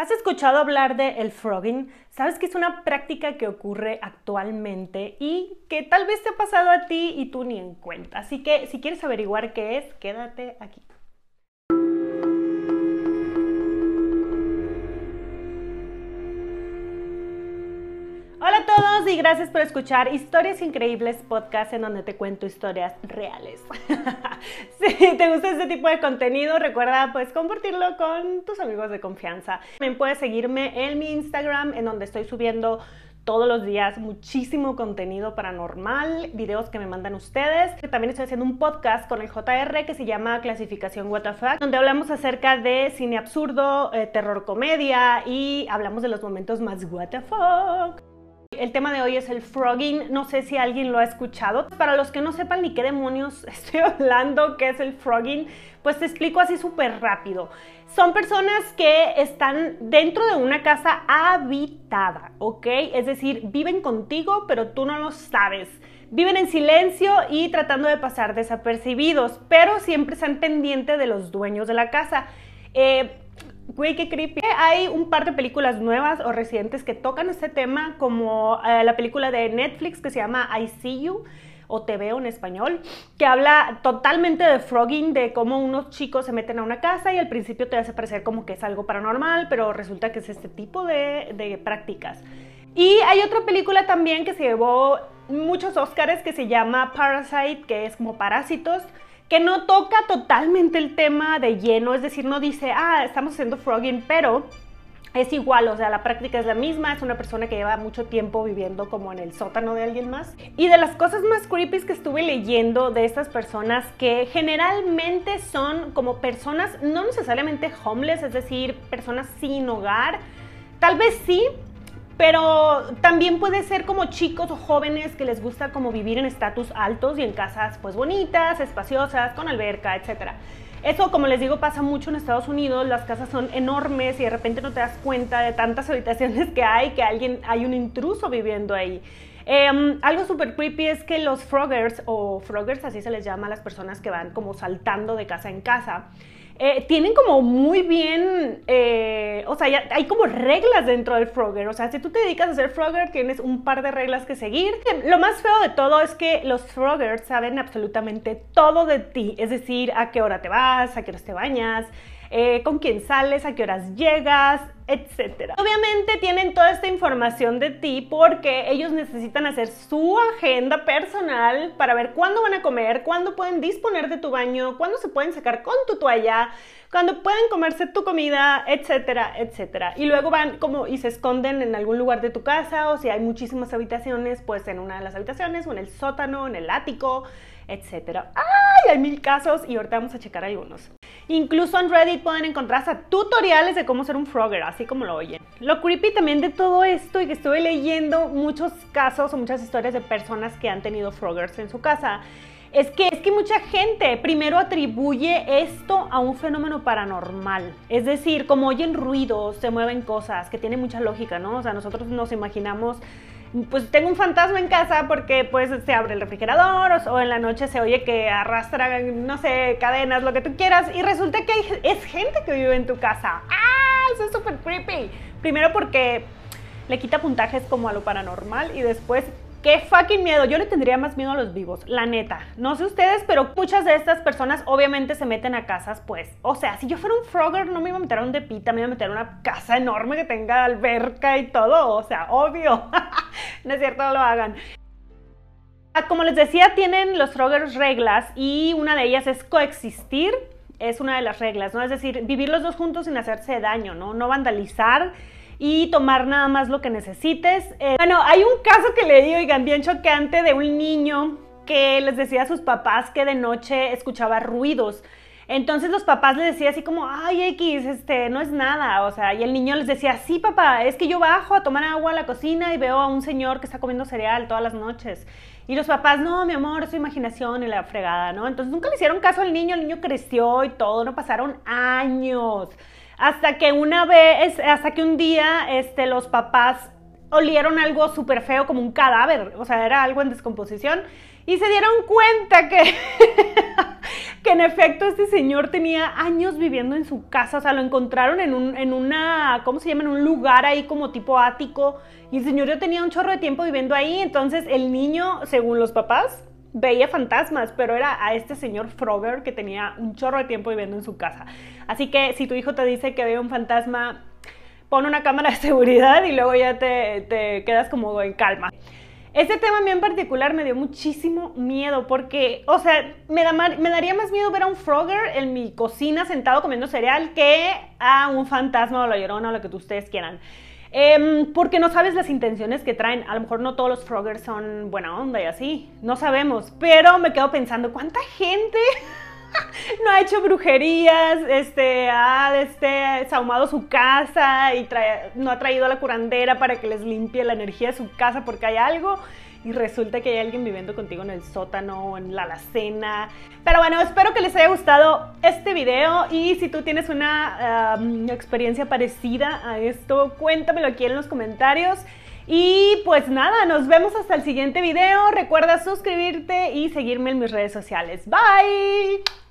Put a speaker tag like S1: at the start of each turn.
S1: ¿Has escuchado hablar de el frogging? ¿Sabes que es una práctica que ocurre actualmente y que tal vez te ha pasado a ti y tú ni en cuenta? Así que si quieres averiguar qué es, quédate aquí. Todos y gracias por escuchar Historias Increíbles Podcast en donde te cuento historias reales. si te gusta este tipo de contenido, recuerda pues compartirlo con tus amigos de confianza. También puedes seguirme en mi Instagram en donde estoy subiendo todos los días muchísimo contenido paranormal, videos que me mandan ustedes. También estoy haciendo un podcast con el JR que se llama Clasificación WTF, donde hablamos acerca de cine absurdo, eh, terror comedia y hablamos de los momentos más WTF. El tema de hoy es el frogging. No sé si alguien lo ha escuchado. Para los que no sepan ni qué demonios estoy hablando, qué es el frogging, pues te explico así súper rápido. Son personas que están dentro de una casa habitada, ¿ok? Es decir, viven contigo, pero tú no lo sabes. Viven en silencio y tratando de pasar desapercibidos, pero siempre están pendientes de los dueños de la casa. Eh, Güey, qué creepy. Hay un par de películas nuevas o recientes que tocan este tema, como eh, la película de Netflix que se llama I See You o Te veo en español, que habla totalmente de frogging, de cómo unos chicos se meten a una casa y al principio te hace parecer como que es algo paranormal, pero resulta que es este tipo de, de prácticas. Y hay otra película también que se llevó muchos Oscars que se llama Parasite, que es como parásitos que no toca totalmente el tema de lleno, es decir, no dice, ah, estamos haciendo frogging, pero es igual, o sea, la práctica es la misma, es una persona que lleva mucho tiempo viviendo como en el sótano de alguien más. Y de las cosas más creepy que estuve leyendo de estas personas que generalmente son como personas no necesariamente homeless, es decir, personas sin hogar, tal vez sí, pero también puede ser como chicos o jóvenes que les gusta como vivir en estatus altos y en casas pues bonitas, espaciosas, con alberca, etc. Eso, como les digo, pasa mucho en Estados Unidos. Las casas son enormes y de repente no te das cuenta de tantas habitaciones que hay, que alguien, hay un intruso viviendo ahí. Em, algo súper creepy es que los froggers, o froggers así se les llama a las personas que van como saltando de casa en casa, eh, tienen como muy bien, eh, o sea, hay como reglas dentro del Frogger. O sea, si tú te dedicas a ser Frogger, tienes un par de reglas que seguir. Lo más feo de todo es que los Froggers saben absolutamente todo de ti. Es decir, a qué hora te vas, a qué horas te bañas, eh, con quién sales, a qué horas llegas, etc. Obviamente tienen toda esta información de ti porque ellos necesitan hacer su agenda personal para ver cuándo van a comer, cuándo pueden disponer de tu baño, cuándo se pueden sacar con tu toalla, cuándo pueden comerse tu comida, etcétera, etcétera. Y luego van como y se esconden en algún lugar de tu casa o si hay muchísimas habitaciones, pues en una de las habitaciones o en el sótano, en el ático, etcétera. ¡Ay! Hay mil casos y ahorita vamos a checar algunos. Incluso en Reddit pueden encontrar tutoriales de cómo ser un frogger, así como lo oyen. Lo creepy también de todo esto y que estuve leyendo muchos casos o muchas historias de personas que han tenido froggers en su casa es que, es que mucha gente primero atribuye esto a un fenómeno paranormal. Es decir, como oyen ruidos, se mueven cosas, que tiene mucha lógica, ¿no? O sea, nosotros nos imaginamos pues tengo un fantasma en casa porque pues se abre el refrigerador o, en la noche se oye que arrastra, no sé, cadenas, lo que tú quieras y resulta que es gente que vive en tu casa. ¡Ah! Eso es súper creepy. Primero porque le quita puntajes como a lo paranormal y después Qué fucking miedo. Yo le tendría más miedo a los vivos, la neta. No sé ustedes, pero muchas de estas personas obviamente se meten a casas, pues. O sea, si yo fuera un Frogger, no me iba a meter a un depita, me iba a meter a una casa enorme que tenga alberca y todo. O sea, obvio. no es cierto, no lo hagan. Ah, como les decía, tienen los Froggers reglas y una de ellas es coexistir. Es una de las reglas, ¿no? Es decir, vivir los dos juntos sin hacerse daño, ¿no? No vandalizar y tomar nada más lo que necesites. Eh, bueno, hay un caso que leí, oigan, bien chocante de un niño que les decía a sus papás que de noche escuchaba ruidos. Entonces los papás le decían así como, ay X, este, no es nada, o sea, y el niño les decía, sí papá, es que yo bajo a tomar agua a la cocina y veo a un señor que está comiendo cereal todas las noches. Y los papás, no, mi amor, su imaginación y la fregada, ¿no? Entonces nunca le hicieron caso al niño, el niño creció y todo, no pasaron años. Hasta que una vez, hasta que un día este, los papás olieron algo súper feo como un cadáver, o sea, era algo en descomposición, y se dieron cuenta que, que en efecto este señor tenía años viviendo en su casa, o sea, lo encontraron en, un, en una, ¿cómo se llama? En un lugar ahí como tipo ático, y el señor ya tenía un chorro de tiempo viviendo ahí, entonces el niño, según los papás, veía fantasmas, pero era a este señor Frogger que tenía un chorro de tiempo viviendo en su casa. Así que si tu hijo te dice que ve un fantasma, pon una cámara de seguridad y luego ya te, te quedas como en calma. Este tema a mí en particular me dio muchísimo miedo porque, o sea, me, da, me daría más miedo ver a un Frogger en mi cocina sentado comiendo cereal que a un fantasma o la llorona o lo que ustedes quieran. Em, porque no sabes las intenciones que traen. A lo mejor no todos los Froggers son buena onda y así. No sabemos. Pero me quedo pensando, ¿cuánta gente no ha hecho brujerías, este, ha este, sahumado su casa y no ha traído a la curandera para que les limpie la energía de su casa porque hay algo y resulta que hay alguien viviendo contigo en el sótano o en la alacena. Pero bueno, espero que les haya gustado este video y si tú tienes una experiencia parecida a esto, cuéntamelo aquí en los comentarios. Y pues nada, nos vemos hasta el siguiente video. Recuerda suscribirte y seguirme en mis redes sociales. Bye.